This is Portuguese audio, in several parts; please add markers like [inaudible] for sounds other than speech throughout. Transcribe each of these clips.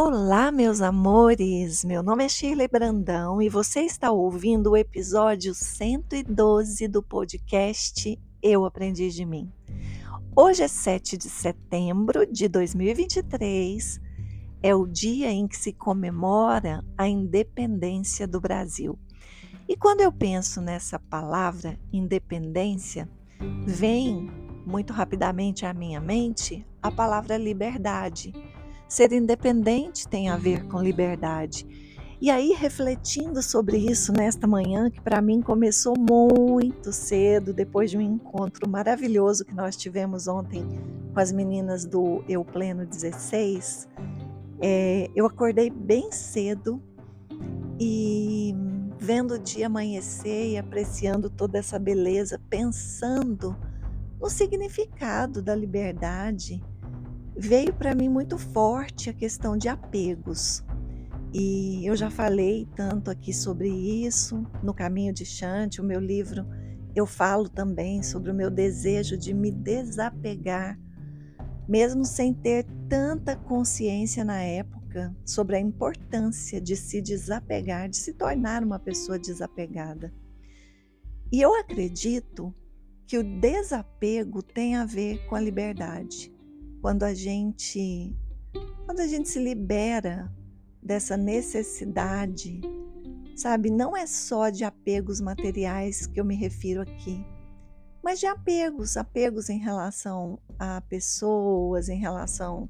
Olá, meus amores! Meu nome é Shirley Brandão e você está ouvindo o episódio 112 do podcast Eu Aprendi de Mim. Hoje é 7 de setembro de 2023, é o dia em que se comemora a independência do Brasil. E quando eu penso nessa palavra independência, vem muito rapidamente à minha mente a palavra liberdade Ser independente tem a ver com liberdade. E aí, refletindo sobre isso nesta manhã, que para mim começou muito cedo, depois de um encontro maravilhoso que nós tivemos ontem com as meninas do Eu Pleno 16, é, eu acordei bem cedo e vendo o dia amanhecer e apreciando toda essa beleza, pensando no significado da liberdade veio para mim muito forte a questão de apegos. E eu já falei tanto aqui sobre isso no Caminho de Chante, o meu livro, eu falo também sobre o meu desejo de me desapegar, mesmo sem ter tanta consciência na época sobre a importância de se desapegar, de se tornar uma pessoa desapegada. E eu acredito que o desapego tem a ver com a liberdade quando a gente quando a gente se libera dessa necessidade, sabe, não é só de apegos materiais que eu me refiro aqui, mas de apegos, apegos em relação a pessoas, em relação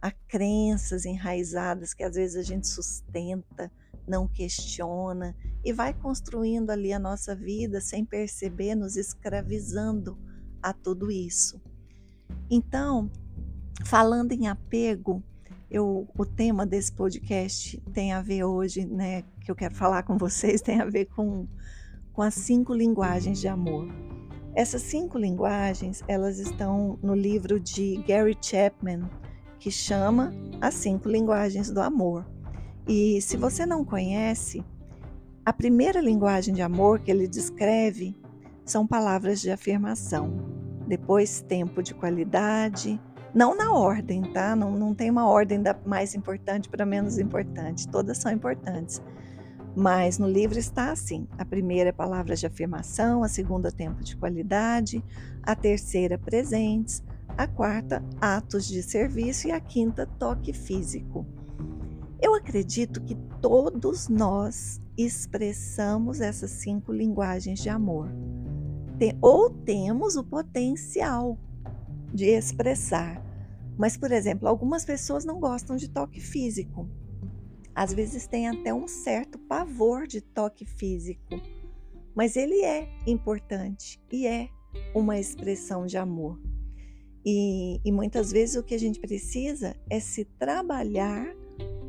a crenças enraizadas que às vezes a gente sustenta, não questiona e vai construindo ali a nossa vida sem perceber, nos escravizando a tudo isso. Então, Falando em apego, eu, o tema desse podcast tem a ver hoje, né, que eu quero falar com vocês, [laughs] tem a ver com, com as cinco linguagens de amor. Essas cinco linguagens, elas estão no livro de Gary Chapman, que chama As Cinco Linguagens do Amor. E se você não conhece, a primeira linguagem de amor que ele descreve são palavras de afirmação. Depois, tempo de qualidade, não na ordem, tá? Não, não tem uma ordem da mais importante para menos importante. Todas são importantes. Mas no livro está assim: a primeira é palavras de afirmação, a segunda, tempo de qualidade, a terceira, presentes, a quarta, atos de serviço e a quinta, toque físico. Eu acredito que todos nós expressamos essas cinco linguagens de amor. Tem, ou temos o potencial de expressar. Mas, por exemplo, algumas pessoas não gostam de toque físico. Às vezes tem até um certo pavor de toque físico. Mas ele é importante e é uma expressão de amor. E, e muitas vezes o que a gente precisa é se trabalhar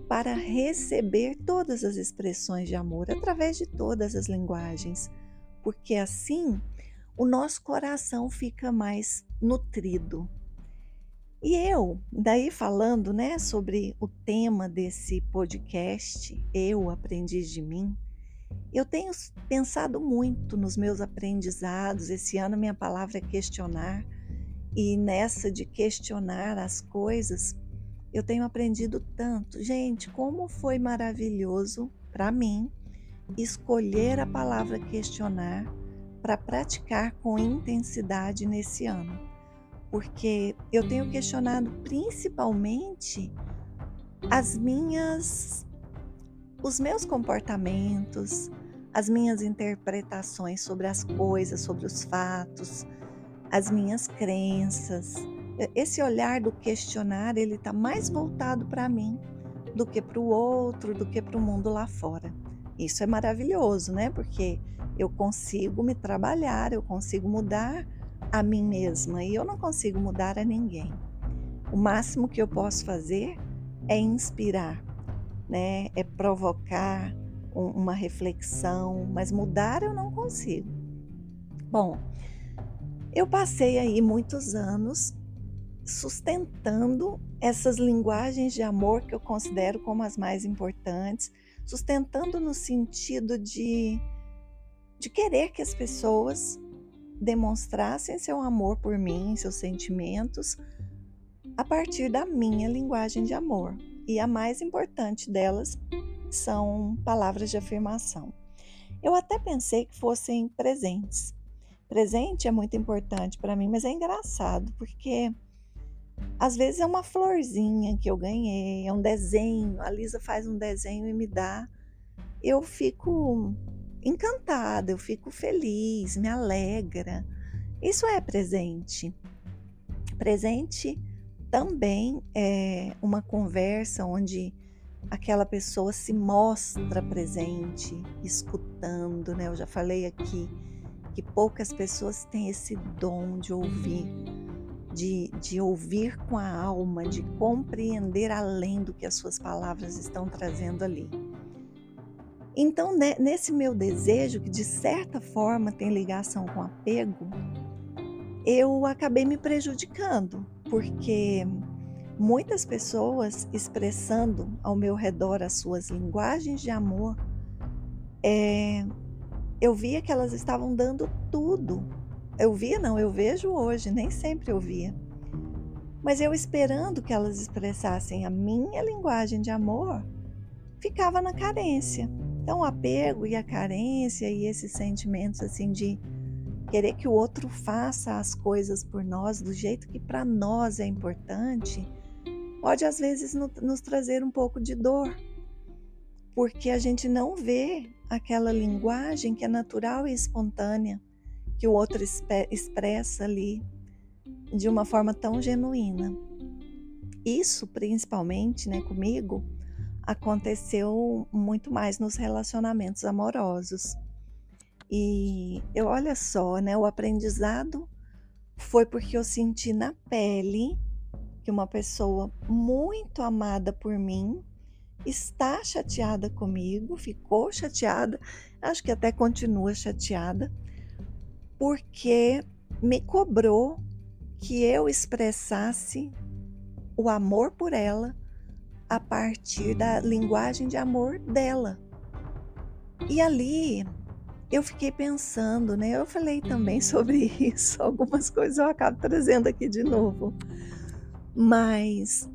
para receber todas as expressões de amor através de todas as linguagens, porque assim o nosso coração fica mais nutrido. E eu, daí falando, né, sobre o tema desse podcast, Eu Aprendi de Mim, eu tenho pensado muito nos meus aprendizados. Esse ano minha palavra é questionar, e nessa de questionar as coisas, eu tenho aprendido tanto. Gente, como foi maravilhoso para mim escolher a palavra questionar para praticar com intensidade nesse ano. Porque eu tenho questionado principalmente as minhas os meus comportamentos, as minhas interpretações sobre as coisas, sobre os fatos, as minhas crenças. Esse olhar do questionar, ele está mais voltado para mim do que para o outro, do que para o mundo lá fora. Isso é maravilhoso, né? Porque eu consigo me trabalhar, eu consigo mudar a mim mesma e eu não consigo mudar a ninguém. O máximo que eu posso fazer é inspirar, né? É provocar uma reflexão, mas mudar eu não consigo. Bom, eu passei aí muitos anos sustentando essas linguagens de amor que eu considero como as mais importantes, sustentando no sentido de de querer que as pessoas demonstrassem seu amor por mim, seus sentimentos, a partir da minha linguagem de amor. e a mais importante delas são palavras de afirmação. Eu até pensei que fossem presentes. Presente é muito importante para mim, mas é engraçado porque às vezes é uma florzinha que eu ganhei, é um desenho. A Lisa faz um desenho e me dá. Eu fico encantada, eu fico feliz, me alegra. Isso é presente. Presente também é uma conversa onde aquela pessoa se mostra presente, escutando, né? Eu já falei aqui que poucas pessoas têm esse dom de ouvir, de, de ouvir com a alma, de compreender além do que as suas palavras estão trazendo ali. Então, né, nesse meu desejo, que de certa forma tem ligação com apego, eu acabei me prejudicando, porque muitas pessoas expressando ao meu redor as suas linguagens de amor, é, eu via que elas estavam dando tudo. Eu via, não, eu vejo hoje, nem sempre eu via. Mas eu esperando que elas expressassem a minha linguagem de amor, ficava na carência. Então, o apego e a carência e esses sentimentos assim de querer que o outro faça as coisas por nós do jeito que para nós é importante, pode às vezes nos trazer um pouco de dor, porque a gente não vê aquela linguagem que é natural e espontânea que o outro expressa ali de uma forma tão genuína. Isso, principalmente, né, comigo, aconteceu muito mais nos relacionamentos amorosos. E eu olha só, né, o aprendizado foi porque eu senti na pele que uma pessoa muito amada por mim está chateada comigo, ficou chateada, acho que até continua chateada, porque me cobrou que eu expressasse o amor por ela a partir da linguagem de amor dela. E ali eu fiquei pensando, né? Eu falei também sobre [laughs] isso, algumas coisas eu acabo trazendo aqui de novo. Mas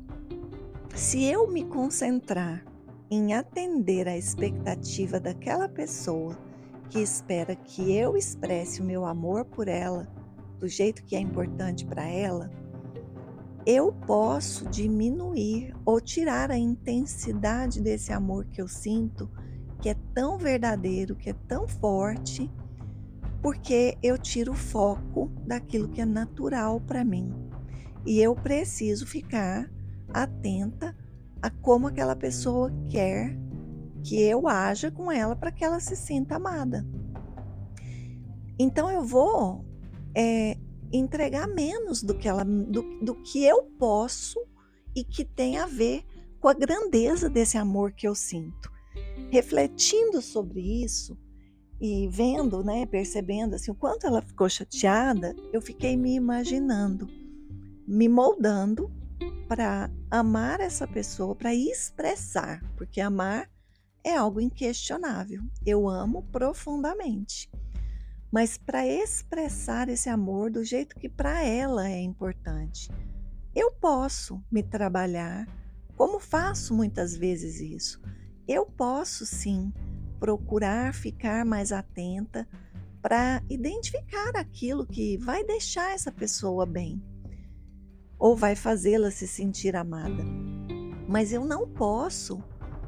se eu me concentrar em atender à expectativa daquela pessoa que espera que eu expresse o meu amor por ela do jeito que é importante para ela, eu posso diminuir ou tirar a intensidade desse amor que eu sinto, que é tão verdadeiro, que é tão forte, porque eu tiro o foco daquilo que é natural para mim. E eu preciso ficar atenta a como aquela pessoa quer que eu haja com ela para que ela se sinta amada. Então eu vou é, entregar menos do que ela, do, do que eu posso e que tem a ver com a grandeza desse amor que eu sinto. Refletindo sobre isso e vendo, né, percebendo assim o quanto ela ficou chateada, eu fiquei me imaginando me moldando para amar essa pessoa, para expressar, porque amar é algo inquestionável. Eu amo profundamente. Mas para expressar esse amor do jeito que para ela é importante, eu posso me trabalhar, como faço muitas vezes isso. Eu posso sim procurar ficar mais atenta para identificar aquilo que vai deixar essa pessoa bem ou vai fazê-la se sentir amada. Mas eu não posso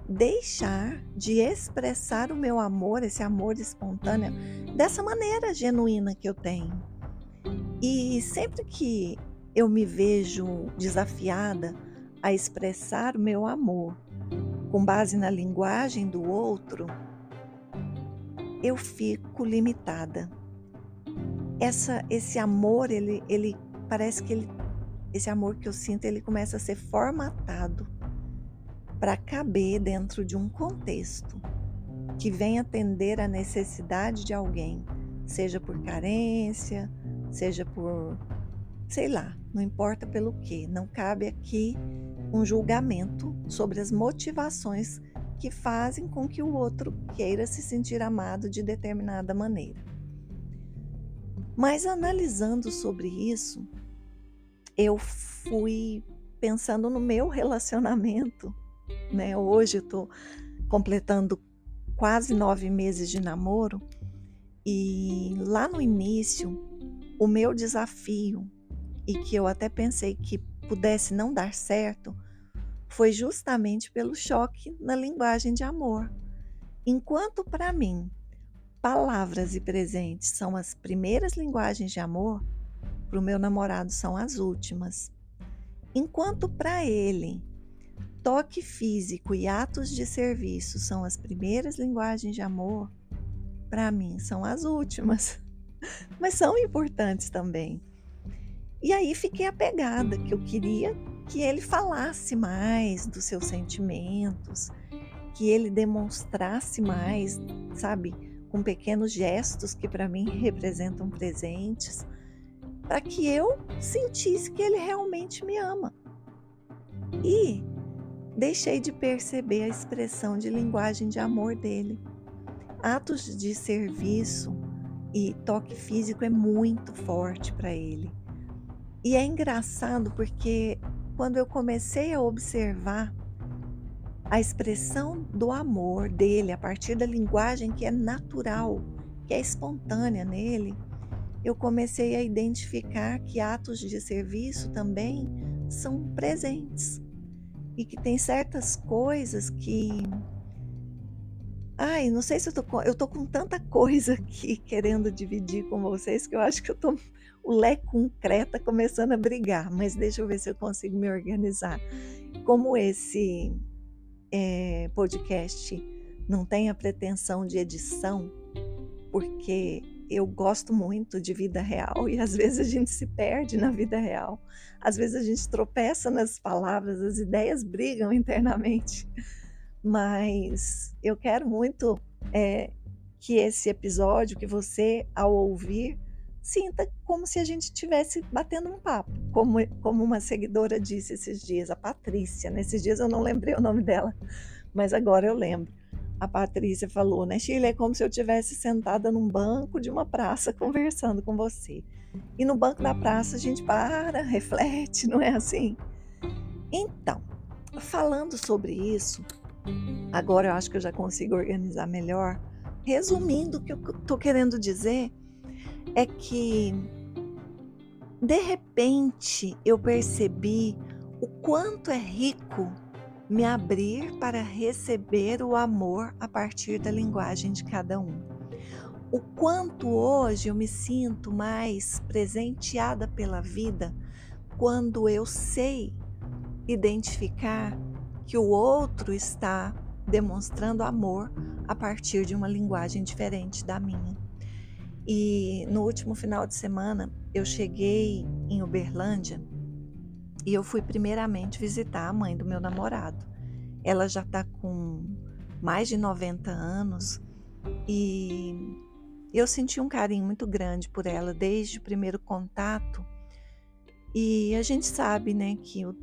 deixar de expressar o meu amor, esse amor espontâneo, dessa maneira genuína que eu tenho. E sempre que eu me vejo desafiada a expressar o meu amor com base na linguagem do outro, eu fico limitada. Essa, esse amor, ele, ele parece que ele esse amor que eu sinto, ele começa a ser formatado para caber dentro de um contexto que vem atender a necessidade de alguém, seja por carência, seja por, sei lá, não importa pelo que, não cabe aqui um julgamento sobre as motivações que fazem com que o outro queira se sentir amado de determinada maneira. Mas analisando sobre isso, eu fui pensando no meu [laughs] relacionamento né? Hoje eu tô completando quase nove meses de namoro e lá no início o meu desafio e que eu até pensei que pudesse não dar certo foi justamente pelo choque na linguagem de amor. Enquanto para mim palavras e presentes são as primeiras linguagens de amor, para o meu namorado são as últimas. Enquanto para ele toque físico e atos de serviço são as primeiras linguagens de amor, para mim são as últimas. [laughs] Mas são importantes também. E aí fiquei apegada, que eu queria que ele falasse mais dos seus sentimentos, que ele demonstrasse mais, sabe, com pequenos gestos que para mim representam presentes, para que eu sentisse que ele realmente me ama. E deixei de perceber a expressão de linguagem de amor dele. Atos de serviço e toque físico é muito forte para ele. E é engraçado porque quando eu comecei a observar a expressão do amor dele a partir da linguagem que é natural, que é espontânea nele, eu comecei a identificar que atos de serviço também são presentes e que tem certas coisas que Ai, não sei se eu tô com, eu tô com tanta coisa aqui [laughs] querendo dividir com vocês que eu acho que eu tô o leque concreto começando a brigar, mas deixa eu ver se eu consigo me organizar. Como esse é, podcast não tem a pretensão de edição, porque eu gosto muito de vida real e às vezes a gente se perde na vida real, às vezes a gente tropeça nas palavras, as ideias brigam internamente mas eu quero muito é, que esse episódio, que você, ao ouvir, sinta como se a gente estivesse batendo um papo, como, como uma seguidora disse esses dias, a Patrícia. Nesses dias eu não lembrei o nome dela, mas agora eu lembro. A Patrícia falou, né, Chile, é como se eu estivesse sentada num banco de uma praça [laughs] conversando com você. E no banco da praça a gente para, reflete, não é assim? Então, falando sobre isso, Agora eu acho que eu já consigo organizar melhor. Resumindo, o que eu estou querendo dizer é que, de repente, eu percebi o quanto é rico me abrir para receber o amor a partir da linguagem de cada um. O quanto hoje eu me sinto mais presenteada pela vida quando eu sei identificar que o outro está demonstrando amor a partir de uma linguagem diferente da minha. E no último final de semana eu cheguei em Uberlândia e eu fui primeiramente visitar a mãe do meu namorado. Ela já está com mais de 90 anos e eu senti um carinho muito grande por ela desde o primeiro contato. E a gente sabe, né, que o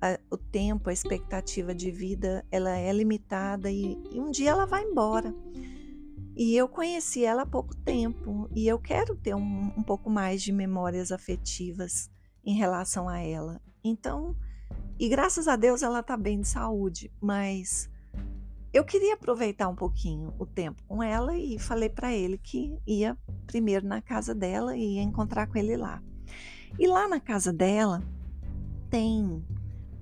a, o tempo, a expectativa de vida, ela é limitada e, e um dia ela vai embora. E eu conheci ela há pouco tempo e eu quero ter um, um pouco mais de memórias afetivas em relação a ela. Então, e graças a Deus ela está bem de saúde, mas eu queria aproveitar um pouquinho o tempo com ela e falei para ele que ia primeiro na casa dela e ia encontrar com ele lá. E lá na casa dela tem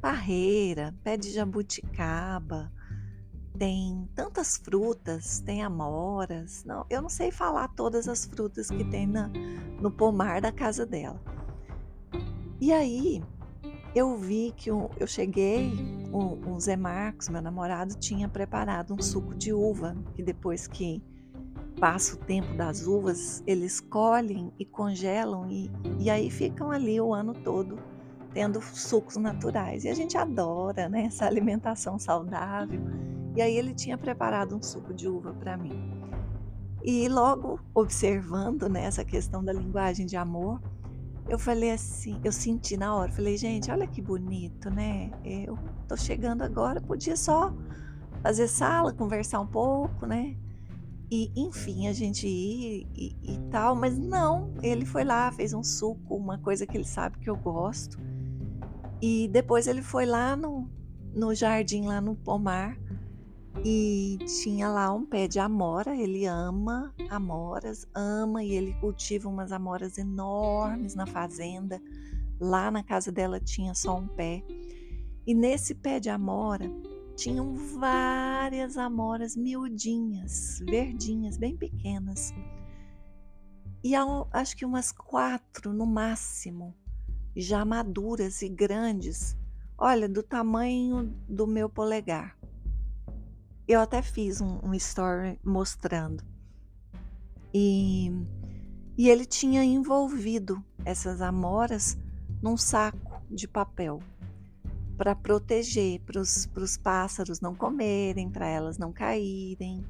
parreira, pé de jabuticaba, tem tantas frutas, tem amoras. Não, eu não sei falar todas as frutas que tem na, no pomar da casa dela. E aí eu vi que eu, eu cheguei, o, o Zé Marcos, meu namorado, tinha preparado um suco de uva, que depois que passa o tempo das uvas, eles colhem e congelam e, e aí ficam ali o ano todo tendo sucos naturais. E a gente adora né, essa alimentação saudável. E aí ele tinha preparado um suco de uva para mim. E logo observando né, essa questão da linguagem de amor, eu falei assim, eu senti na hora, falei, gente, olha que bonito, né? Eu tô chegando agora, podia só fazer sala, conversar um pouco, né? E enfim, a gente ir e, e, tal, mas não, ele foi lá, fez um suco, uma coisa que ele sabe que eu gosto. E depois ele foi lá no, no jardim lá no pomar e tinha lá um pé de amora. Ele ama amoras, ama e ele cultiva umas amoras enormes na fazenda. Lá na casa dela tinha só um pé. E nesse pé de amora tinham várias amoras miudinhas, verdinhas, bem pequenas. E acho que umas quatro no máximo, já maduras e grandes, olha, do tamanho do meu polegar. Eu até fiz um, um story mostrando. E, e ele tinha envolvido essas amoras num saco de papel para proteger, para os pássaros não comerem, para elas não caírem.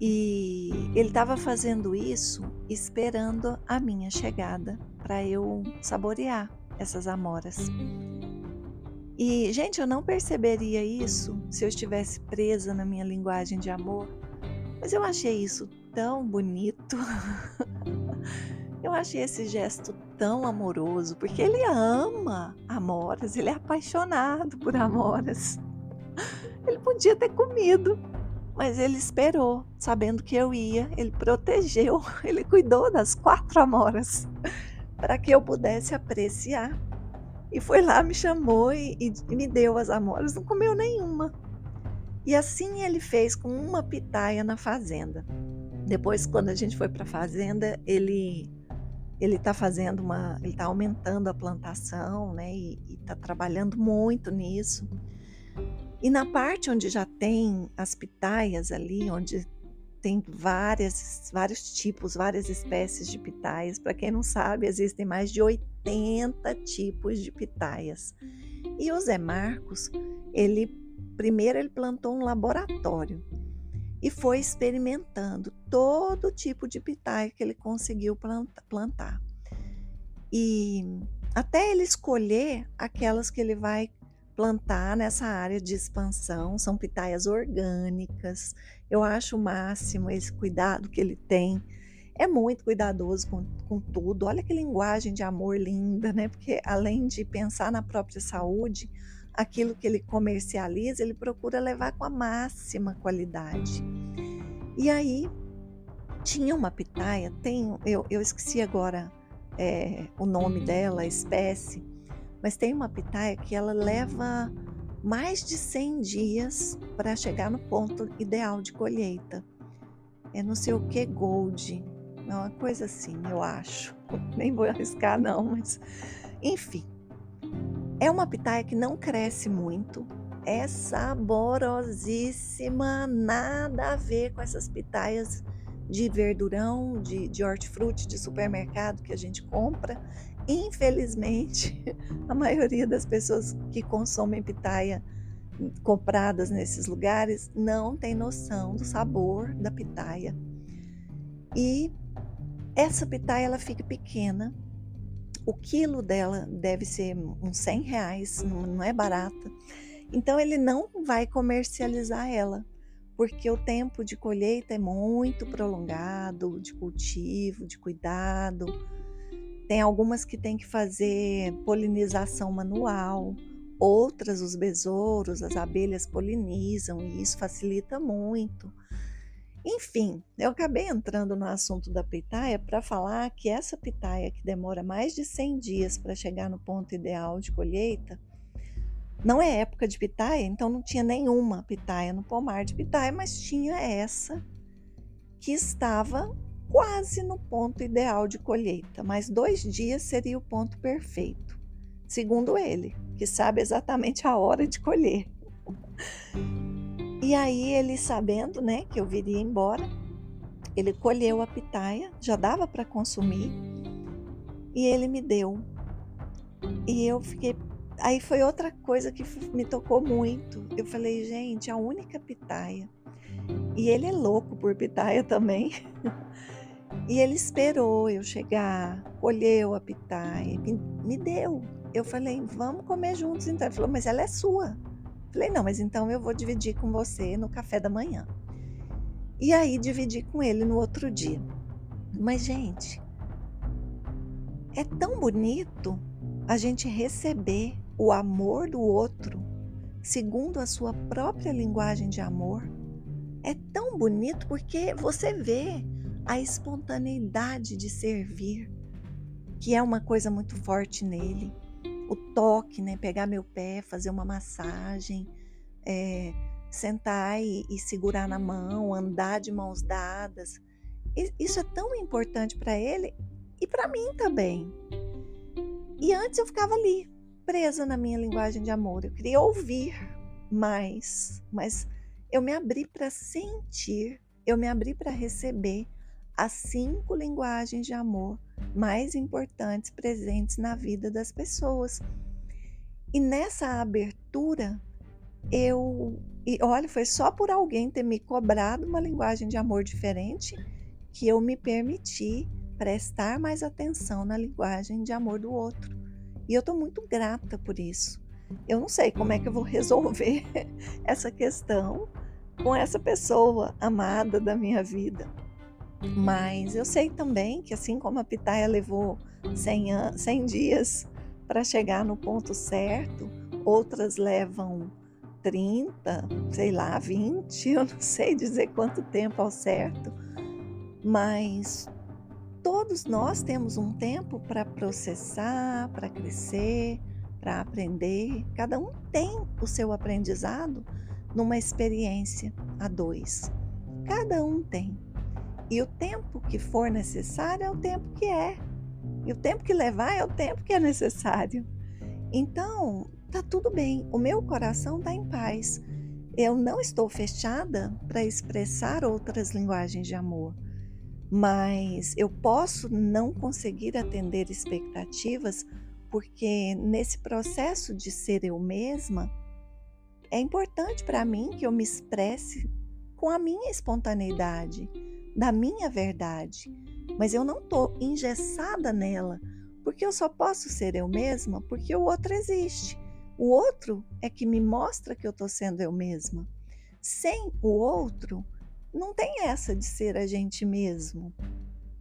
E ele estava fazendo isso esperando a minha chegada para eu saborear essas amoras. E, gente, eu não perceberia isso se eu estivesse presa na minha linguagem de amor, mas eu achei isso tão bonito. [laughs] eu achei esse gesto tão amoroso, porque ele ama amoras, ele é apaixonado por amoras. Ele podia ter comido, mas ele esperou, sabendo que eu ia, ele protegeu, [laughs] ele cuidou das quatro amoras para que eu pudesse apreciar e foi lá, me chamou e, e me deu as amoras, não comeu nenhuma. E assim ele fez com uma pitaia na fazenda. Depois, quando a gente foi para a fazenda, ele ele está fazendo uma, ele está aumentando a plantação, né? E está trabalhando muito nisso. E na parte onde já tem as pitaias ali, onde tem várias, vários tipos, várias espécies de pitaias. Para quem não sabe, existem mais de 80 tipos de pitaias. E o Zé Marcos, ele primeiro ele plantou um laboratório e foi experimentando todo tipo de pitaia que ele conseguiu plantar. E até ele escolher aquelas que ele vai plantar nessa área de expansão, são pitaias orgânicas. Eu acho o máximo esse cuidado que ele tem. É muito cuidadoso com, com tudo. Olha que linguagem de amor linda, né? Porque além de pensar na própria saúde, aquilo que ele comercializa, ele procura levar com a máxima qualidade. E aí, tinha uma pitaia, tem, eu, eu esqueci agora é, o nome dela, a espécie, mas tem uma pitaia que ela leva mais de 100 dias para chegar no ponto ideal de colheita. É não sei o que gold, é uma coisa assim, eu acho. [laughs] Nem vou arriscar não, mas enfim. É uma pitaia que não cresce muito, é saborosíssima, nada a ver com essas pitaias de verdurão, de, de hortifruti de supermercado que a gente compra. Infelizmente, [laughs] a maioria das pessoas que consomem pitaia compradas nesses lugares não tem noção do sabor da pitaia. E essa pitaia ela fica pequena. O quilo dela deve ser uns 100 reais, não é barata. Então ele não vai comercializar ela, porque o tempo de colheita é muito prolongado, de cultivo, de cuidado. Tem algumas que tem que fazer polinização manual, outras os besouros, as abelhas polinizam e isso facilita muito. Enfim, eu acabei entrando no assunto da pitaia para falar que essa pitaia que demora mais de 100 dias para chegar no ponto ideal de colheita, não é época de pitaia, então não tinha nenhuma pitaia no pomar de pitaia, mas tinha essa que estava quase no ponto ideal de colheita, mas dois dias seria o ponto perfeito, segundo ele, que sabe exatamente a hora de colher. E aí ele sabendo, né, que eu viria embora, ele colheu a pitaia, já dava para consumir, e ele me deu. E eu fiquei aí foi outra coisa que me tocou muito. Eu falei, gente, a única pitaia. E ele é louco por pitaia também. [laughs] E ele esperou eu chegar, colheu a pitaia, me, deu. Eu falei, vamos comer juntos então. Ele falou, mas ela é sua. Eu falei, não, mas então eu vou dividir com você no café da manhã. E aí dividi com ele no outro dia. Mas, gente, é tão bonito a gente receber o amor do outro segundo a sua própria linguagem de amor. É tão bonito porque você vê a espontaneidade de servir, que é uma coisa muito forte nele. O toque, né? Pegar meu pé, fazer uma massagem, é, sentar e, e segurar na mão, andar de mãos dadas. Isso é tão importante para ele e para mim também. E antes eu ficava ali, presa na minha linguagem de amor. Eu queria ouvir mais, mas eu me abri para sentir, eu me abri para receber as cinco linguagens de amor mais importantes presentes na vida das pessoas. E nessa abertura, eu. E olha, foi só por alguém ter me cobrado uma linguagem de amor diferente que eu me permiti prestar mais atenção na linguagem de amor do outro. E eu estou muito grata por isso. Eu não sei como é que eu vou resolver [laughs] essa questão com essa pessoa amada da minha vida. Mas eu sei também que, assim como a Pitaia levou 100, 100 dias para chegar no ponto certo, outras levam 30, sei lá, 20, [laughs] eu não sei dizer quanto tempo ao certo, mas todos nós temos um tempo para processar, para crescer, para aprender. Cada um tem o seu aprendizado numa experiência a dois. Cada um tem. E o tempo que for necessário é o tempo que é. E o tempo que levar é o tempo que é necessário. Então, tá tudo bem. O meu coração está em paz. Eu não estou fechada para expressar outras linguagens de amor, mas eu posso não conseguir atender expectativas porque nesse processo de ser eu mesma, é importante para mim que eu me expresse com a minha espontaneidade, da minha verdade, mas eu não estou engessada nela, porque eu só posso ser eu mesma porque o outro existe. O outro é que me mostra que eu estou sendo eu mesma. Sem o outro, não tem essa de ser a gente mesmo.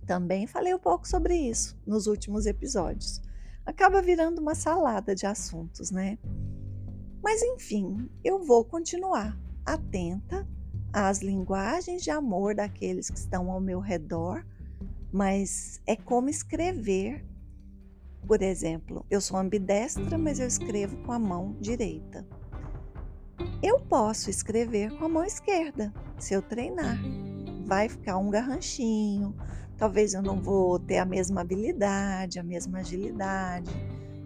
Também falei um pouco sobre isso nos últimos episódios. Acaba virando uma salada de assuntos, né? Mas enfim, eu vou continuar atenta às linguagens de amor daqueles que estão ao meu redor, mas é como escrever por exemplo, eu sou ambidestra, mas eu escrevo com a mão direita. Eu posso escrever com a mão esquerda, se eu treinar. Vai ficar um garranchinho, talvez eu não vou ter a mesma habilidade, a mesma agilidade,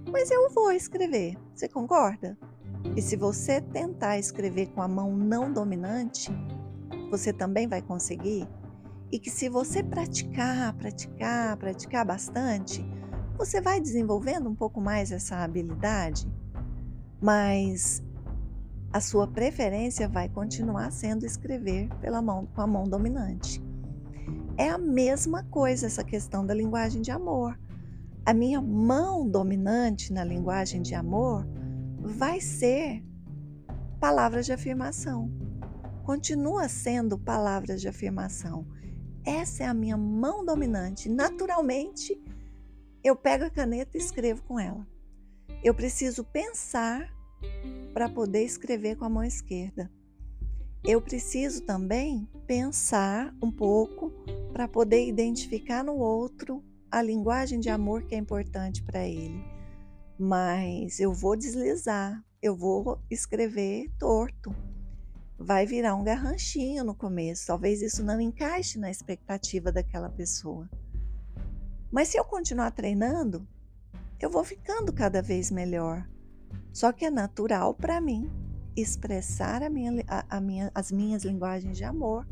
mas eu vou escrever. Você concorda? E se você tentar escrever com a mão não dominante, você também vai conseguir? E que se você praticar, praticar, praticar bastante, você vai desenvolvendo um pouco mais essa habilidade, mas a sua preferência vai continuar sendo escrever pela mão com a mão dominante. É a mesma coisa essa questão da linguagem de amor. A minha mão dominante na linguagem de amor vai ser palavras de afirmação. Continua sendo palavras de afirmação. Essa é a minha mão dominante. Naturalmente, eu pego a caneta e escrevo com ela. Eu preciso pensar para poder escrever com a mão esquerda. Eu preciso também pensar um pouco para poder identificar no outro a linguagem de amor que é importante para ele. Mas eu vou deslizar, eu vou escrever torto. Vai virar um garranchinho no começo. Talvez isso não encaixe na expectativa daquela pessoa. Mas se eu continuar treinando, eu vou ficando cada vez melhor. Só que é natural para mim expressar a minha, a, a minha, as minhas linguagens de amor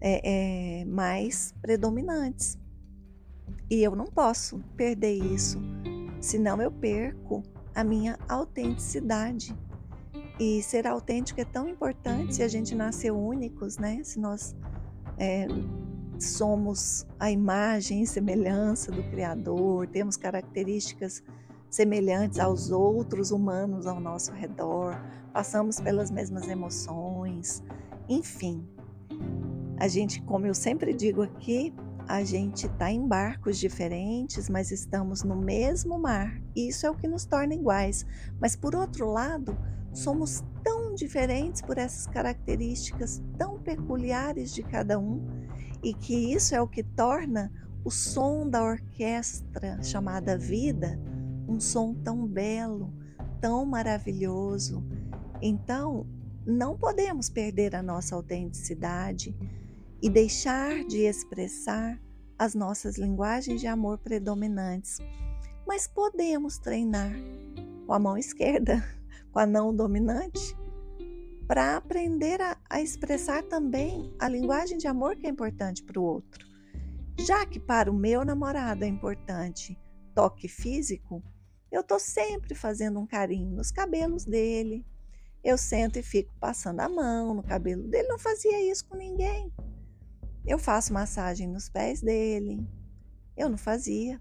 é, é, mais predominantes. E eu não posso perder isso, senão eu perco a minha autenticidade. E ser autêntico é tão importante se a gente nasceu únicos, né? Se nós é, somos a imagem e semelhança do Criador, temos características semelhantes aos outros humanos ao nosso redor, passamos pelas mesmas emoções, enfim. A gente, como eu sempre digo aqui, a gente está em barcos diferentes, mas estamos no mesmo mar. Isso é o que nos torna iguais. Mas por outro lado, somos tão diferentes por essas características tão peculiares de cada um, e que isso é o que torna o som da orquestra chamada vida um som tão belo, tão maravilhoso. Então, não podemos perder a nossa autenticidade e deixar de expressar as nossas linguagens de amor predominantes. Mas podemos treinar com a mão esquerda, [laughs] com a não dominante, para aprender a, a, expressar também a linguagem de amor que é importante para o outro. Já que para o meu namorado é importante toque físico, eu estou sempre fazendo um carinho nos cabelos dele. Eu sento e fico passando a mão no cabelo dele. Não fazia isso com ninguém. Eu faço massagem nos pés dele. Eu não fazia.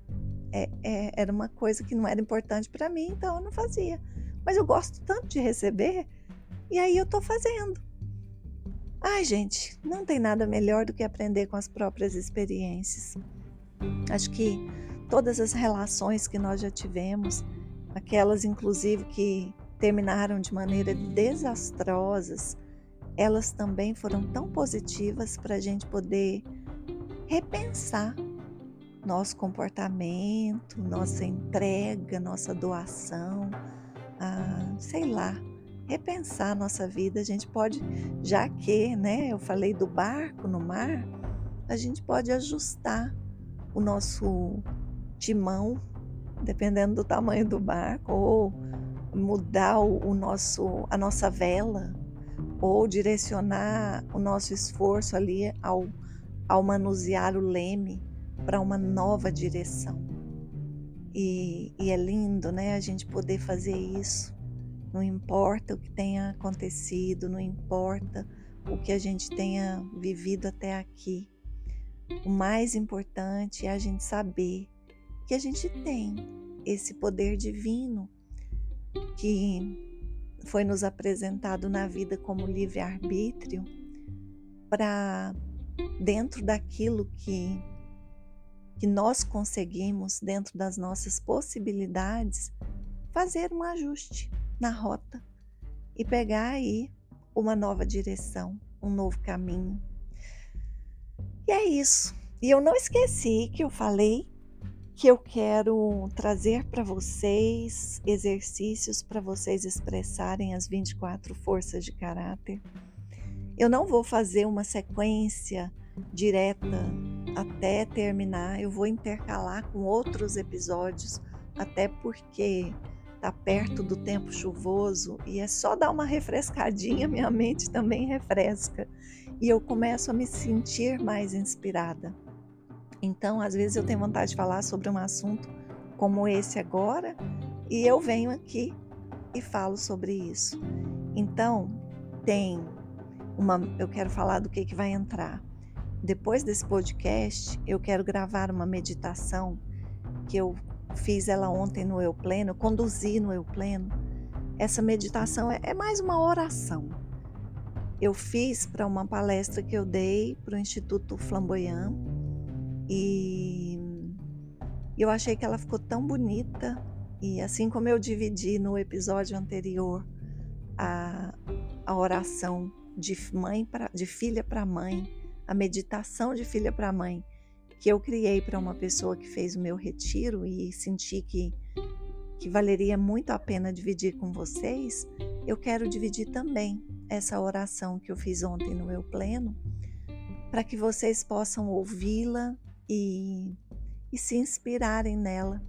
É, é, era uma coisa que não era importante para mim, então eu não fazia. Mas eu gosto tanto de receber, e aí eu estou fazendo. Ai, gente, não tem nada melhor do que aprender com as próprias experiências. Acho que todas as relações que nós já tivemos, aquelas inclusive que terminaram de maneira desastrosas, elas também foram tão positivas para a gente poder repensar nosso comportamento, nossa entrega, nossa doação, ah, sei lá, repensar nossa vida. A gente pode, já que, né, eu falei do barco no mar, a gente pode ajustar o nosso timão, dependendo do tamanho do barco, ou mudar o, o nosso, a nossa vela, ou direcionar o nosso esforço ali ao, ao manusear o leme para uma nova direção. E, e, é lindo, né, a gente poder fazer isso. Não importa o que tenha acontecido, não importa o que a gente tenha vivido até aqui. O mais importante é a gente saber que a gente tem esse poder divino que foi nos apresentado na vida como livre-arbítrio para dentro daquilo que que nós conseguimos dentro das nossas possibilidades fazer um ajuste na rota e pegar aí uma nova direção, um novo caminho. E é isso. E eu não esqueci que eu falei que eu quero trazer para vocês exercícios para vocês expressarem as 24 forças de caráter. Eu não vou fazer uma sequência direta até terminar, eu vou intercalar com outros episódios, até porque tá perto do tempo chuvoso e é só dar uma refrescadinha, minha mente também refresca e eu começo a me sentir mais inspirada. Então, às vezes eu tenho vontade de falar sobre um assunto como esse agora e eu venho aqui e falo sobre isso. Então, tem uma, eu quero falar do que que vai entrar. Depois desse podcast, eu quero gravar uma meditação que eu fiz ela ontem no Eu Pleno, conduzi no Eu Pleno. Essa meditação é, é mais uma oração. Eu fiz para uma palestra que eu dei para o Instituto Flamboyant e eu achei que ela ficou tão bonita. E assim como eu dividi no episódio anterior a, a oração de mãe pra, de filha para mãe, a meditação de filha para mãe, que eu criei para uma pessoa que fez o meu retiro e senti que, que valeria muito a pena dividir com vocês, eu quero dividir também essa oração que eu fiz ontem no meu pleno, para que vocês possam ouvi-la e, e se inspirarem nela,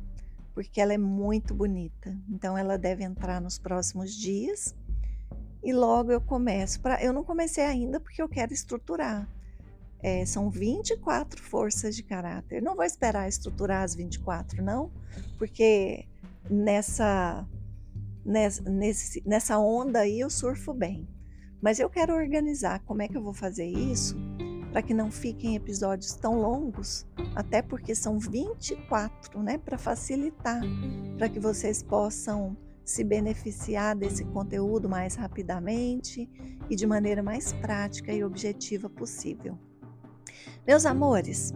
porque ela é muito bonita. Então ela deve entrar nos próximos dias e logo eu começo. Pra, eu não comecei ainda porque eu quero estruturar. É, são 24 forças de caráter. Não vou esperar estruturar as 24, não, porque nessa, nessa, nesse, nessa onda aí eu surfo bem. Mas eu quero organizar como é que eu vou fazer isso para que não fiquem episódios tão longos, até porque são 24, né, para facilitar, para que vocês possam se beneficiar desse conteúdo mais rapidamente e de maneira mais prática e objetiva possível. Meus amores,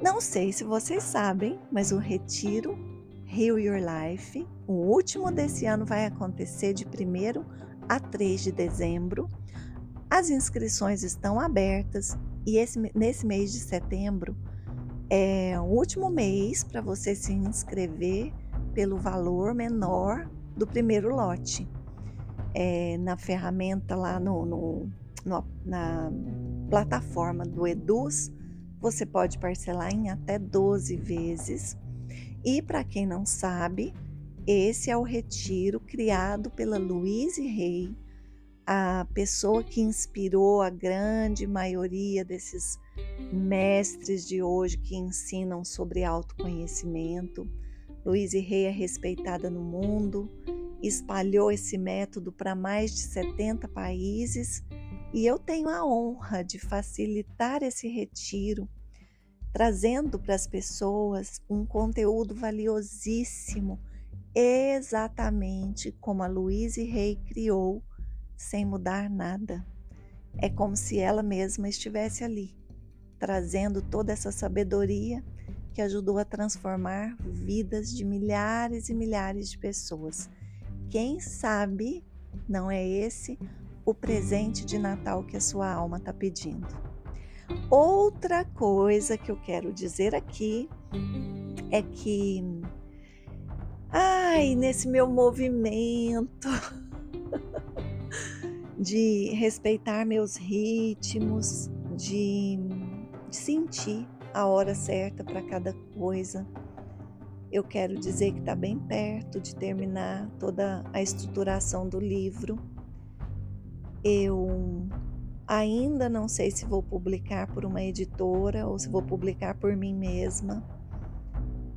Não sei se vocês sabem, mas o retiro Heal Your Life, o último desse ano, vai acontecer de 1 a 3 de dezembro. As inscrições estão abertas e esse, nesse mês de setembro é o último mês para você se inscrever pelo valor menor do primeiro lote. É, na ferramenta lá no, no, no, na plataforma do Eduz, você pode parcelar em até 12 vezes. E para quem não sabe, esse é o retiro criado pela Louise Rey, a pessoa que inspirou a grande maioria desses mestres de hoje que ensinam sobre autoconhecimento. Louise Rey é respeitada no mundo, espalhou esse método para mais de 70 países e eu tenho a honra de facilitar esse retiro, trazendo para as pessoas um conteúdo valiosíssimo, exatamente como a Louise Rey criou, sem mudar nada. É como se ela mesma estivesse ali, trazendo toda essa sabedoria que ajudou a transformar vidas de milhares e milhares de pessoas. Quem sabe não é esse o presente de Natal que a sua alma está pedindo. Outra coisa que eu quero dizer aqui é que, ai, nesse meu movimento [laughs] de respeitar meus ritmos, de, sentir a hora certa para cada coisa, eu quero dizer que está bem perto de terminar toda a estruturação do livro eu ainda não sei se vou publicar por uma editora ou se vou publicar por mim mesma.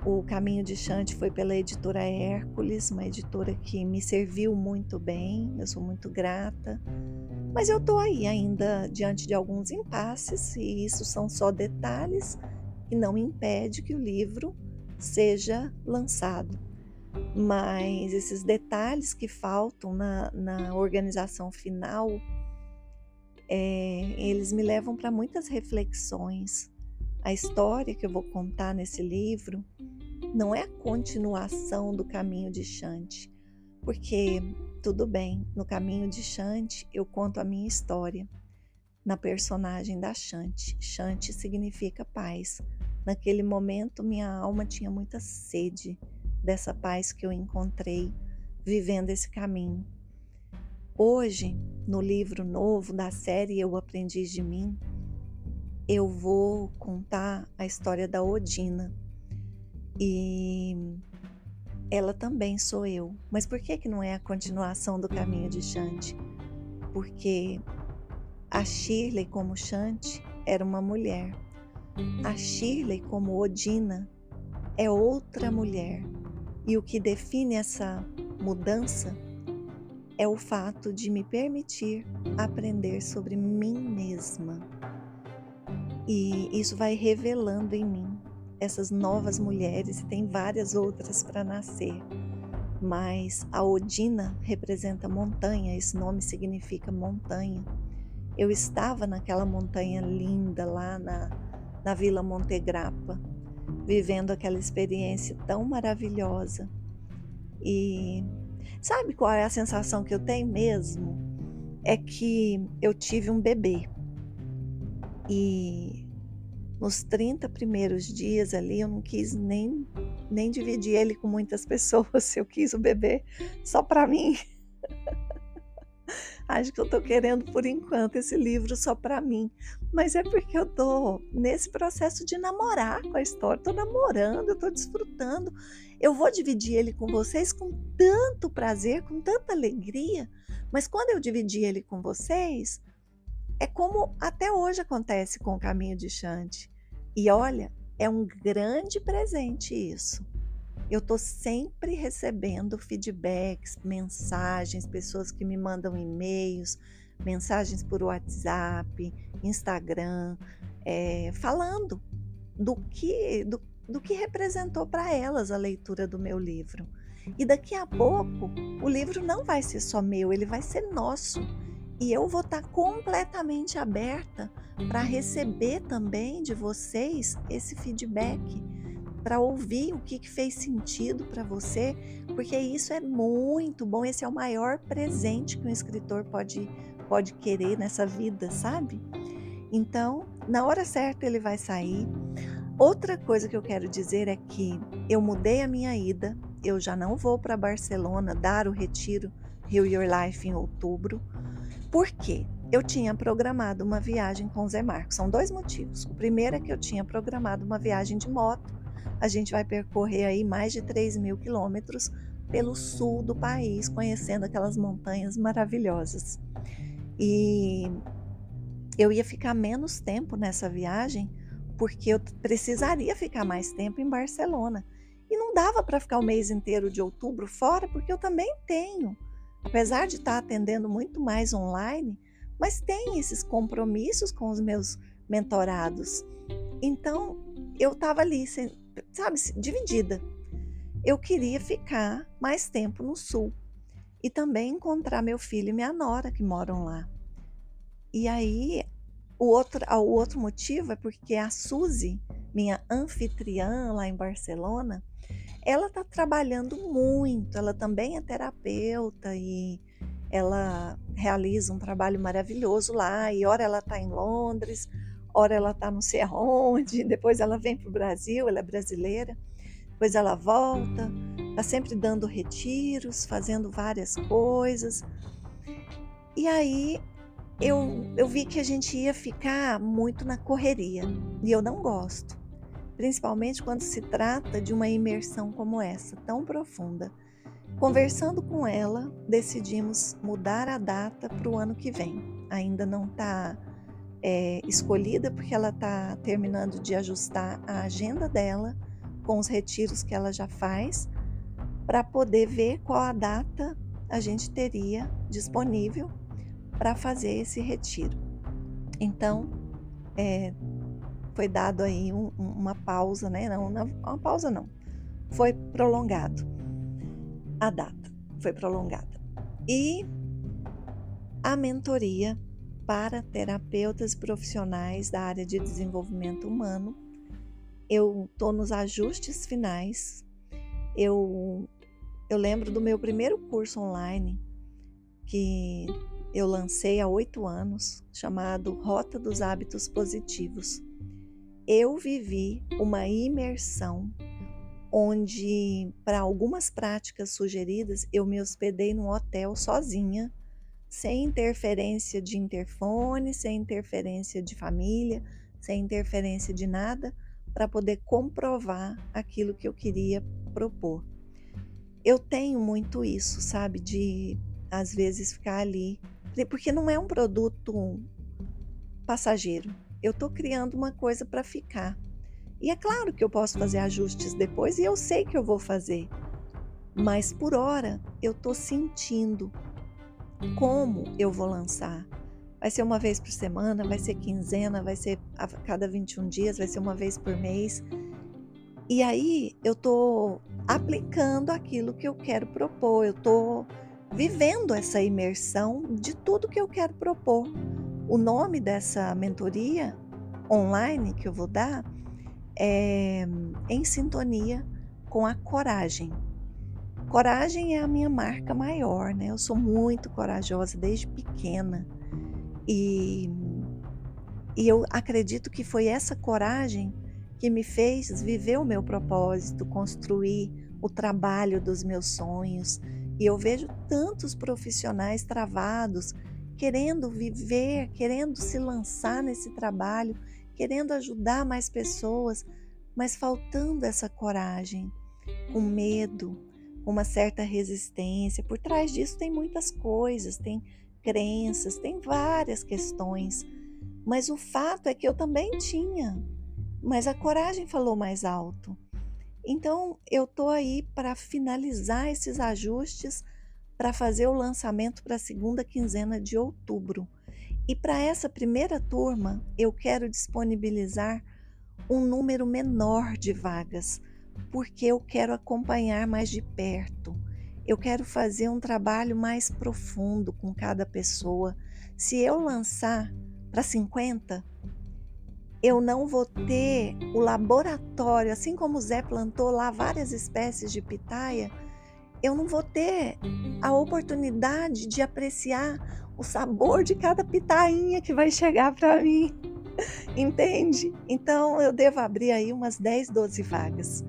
O Caminho de Chante foi pela editora Hércules, uma editora que me serviu muito bem, eu sou muito grata. Mas eu estou aí ainda diante de alguns impasses, e isso são só detalhes que não impede que o livro seja lançado mas esses detalhes que faltam na, na organização final, é, eles me levam para muitas reflexões. A história que eu vou contar nesse livro não é a continuação do caminho de Chante, porque tudo bem, no caminho de Chante eu conto a minha história na personagem da Chante. Chante significa paz. Naquele momento minha alma tinha muita sede dessa paz que eu encontrei vivendo esse caminho. Hoje, no livro novo da série Eu Aprendi de Mim, eu vou contar a história da Odina. E ela também sou eu. Mas por que, que não é a continuação do caminho de Chante? Porque a Shirley, como Chante, era uma mulher. A Shirley, como Odina, é outra mulher. E o que define essa mudança é o fato de me permitir aprender sobre mim mesma. E isso vai revelando em mim essas novas mulheres, e tem várias outras para nascer. Mas a Odina representa montanha, esse nome significa montanha. Eu estava naquela montanha linda lá na, na Vila Montegrappa vivendo aquela experiência tão maravilhosa. E sabe qual é a sensação que eu tenho mesmo? É que eu tive um bebê. E nos 30 primeiros dias ali eu não quis nem nem dividir ele com muitas [laughs] pessoas, eu quis o bebê só para mim. [laughs] Acho que eu estou querendo, por enquanto, esse livro só para mim. Mas é porque eu estou nesse processo de namorar com a história. Estou namorando, eu estou desfrutando. Eu vou dividir ele com vocês com tanto prazer, com tanta alegria. Mas quando eu dividir ele com vocês, é como até hoje acontece com o Caminho de Chante. E olha, é um grande presente isso. Eu estou sempre recebendo feedbacks, mensagens, pessoas que me mandam e-mails, mensagens por WhatsApp, Instagram, é, falando do que, do, do que representou para elas a leitura do meu livro. E daqui a pouco o livro não vai ser só meu, ele vai ser nosso. E eu vou estar tá completamente aberta para receber também de vocês esse feedback, para ouvir o que, que fez sentido para você, porque isso é muito bom. Esse é o maior presente que um escritor pode, pode querer nessa vida, sabe? Então, na hora certa ele vai sair. Outra coisa que eu quero dizer é que eu mudei a minha ida, eu já não vou para Barcelona dar o retiro Rio Your Life em outubro. Por quê? Eu tinha programado uma viagem com o Zé Marcos. São dois motivos. O primeiro é que eu tinha programado uma viagem de moto. A gente vai percorrer aí mais de 3 mil quilômetros pelo sul do país, conhecendo aquelas montanhas maravilhosas. E eu ia ficar menos tempo nessa viagem porque eu precisaria ficar mais tempo em Barcelona. E não dava para ficar o mês inteiro de outubro fora, porque eu também tenho apesar de estar atendendo muito mais online, mas tem esses compromissos com os meus mentorados. Então, eu estava ali, sabe, dividida. Eu queria ficar mais tempo no sul e também encontrar meu filho e minha nora que moram lá. E aí, o outro, o outro motivo é porque a Suzy, minha anfitriã lá em Barcelona, ela está trabalhando muito, ela também é terapeuta e ela realiza um trabalho maravilhoso lá. E ora ela está em Londres, ora ela está não sei aonde, [laughs] depois ela vem para o Brasil, ela é brasileira, depois ela volta, está sempre dando retiros, fazendo várias coisas. E aí eu, eu vi que a gente ia ficar muito na correria e eu não gosto principalmente quando se trata de uma imersão como essa, tão profunda. Conversando com ela, decidimos mudar a data para o ano que vem. Ainda não está é, escolhida porque ela está terminando de ajustar a agenda dela com os retiros que ela já faz, para poder ver qual a data a gente teria disponível para fazer esse retiro. Então, é, foi dado aí um, uma pausa, né? Não, não, uma pausa não. Foi prolongado a data, foi prolongada. E a mentoria para terapeutas profissionais da área de desenvolvimento humano. Eu estou nos ajustes finais. Eu, eu lembro do meu primeiro curso online que eu lancei há oito anos, chamado Rota dos Hábitos Positivos eu vivi uma imersão onde, para algumas práticas sugeridas, eu me hospedei num hotel sozinha, sem interferência de interfone, sem interferência de família, sem interferência de nada, para poder comprovar aquilo que eu queria propor. Eu tenho muito isso, sabe, de às vezes ficar ali, porque não é um produto passageiro eu estou criando uma coisa para ficar. E é claro que eu posso fazer ajustes depois e eu sei que eu vou fazer. Mas por hora eu estou sentindo como eu vou lançar. Vai ser uma vez por semana, vai ser quinzena, vai ser a cada 21 dias, vai ser uma vez por mês. E aí eu estou aplicando aquilo que eu quero propor, eu estou vivendo essa imersão de tudo que eu quero propor. O nome dessa mentoria online que eu vou dar é Em Sintonia com a Coragem. Coragem é a minha marca maior, né? Eu sou muito corajosa desde pequena e, e eu acredito que foi essa coragem que me fez viver o meu propósito, construir o trabalho dos meus sonhos. E eu vejo tantos profissionais travados querendo viver, querendo se lançar nesse trabalho, querendo ajudar mais pessoas, mas faltando essa coragem, com medo, com uma certa resistência. Por trás disso tem muitas coisas, tem crenças, tem várias questões. Mas o fato é que eu também tinha, mas a coragem falou mais alto. Então eu tô aí para finalizar esses ajustes para fazer o lançamento para a segunda quinzena de outubro. E para essa primeira turma, eu quero disponibilizar um número menor de vagas, porque eu quero acompanhar mais de perto. eu quero fazer um trabalho mais profundo com cada pessoa. Se eu lançar para 50, eu não vou ter o laboratório, assim como o Zé plantou lá várias espécies de pitaia, eu não vou ter a oportunidade de apreciar o sabor de cada pitainha que vai chegar para mim. [laughs] Entende? Então eu devo abrir aí umas 10, 12 vagas.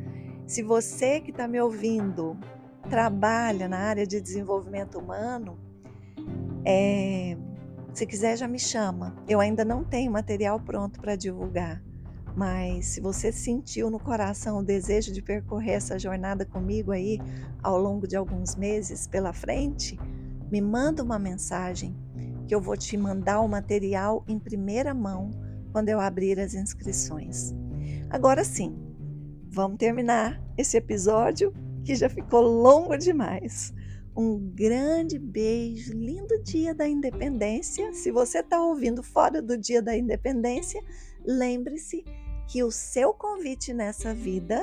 Se você que está me ouvindo trabalha na área de desenvolvimento humano, é, se quiser, já me chama. Eu ainda não tenho material pronto para divulgar, mas se você sentiu no coração o desejo de percorrer essa jornada comigo aí ao longo de alguns meses pela frente, me manda uma mensagem que eu vou te mandar o material em primeira mão quando eu abrir as inscrições. Agora sim, vamos terminar esse episódio que já ficou longo demais. Um grande beijo, lindo dia da independência. Se você está ouvindo fora do dia da independência, lembre-se que o seu convite nessa vida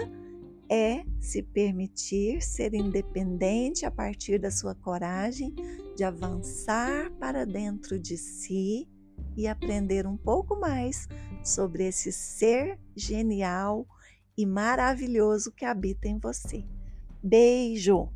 é se permitir ser independente a partir da sua coragem de avançar para dentro de si e aprender um pouco mais sobre esse ser genial e maravilhoso que habita em você. Beijo!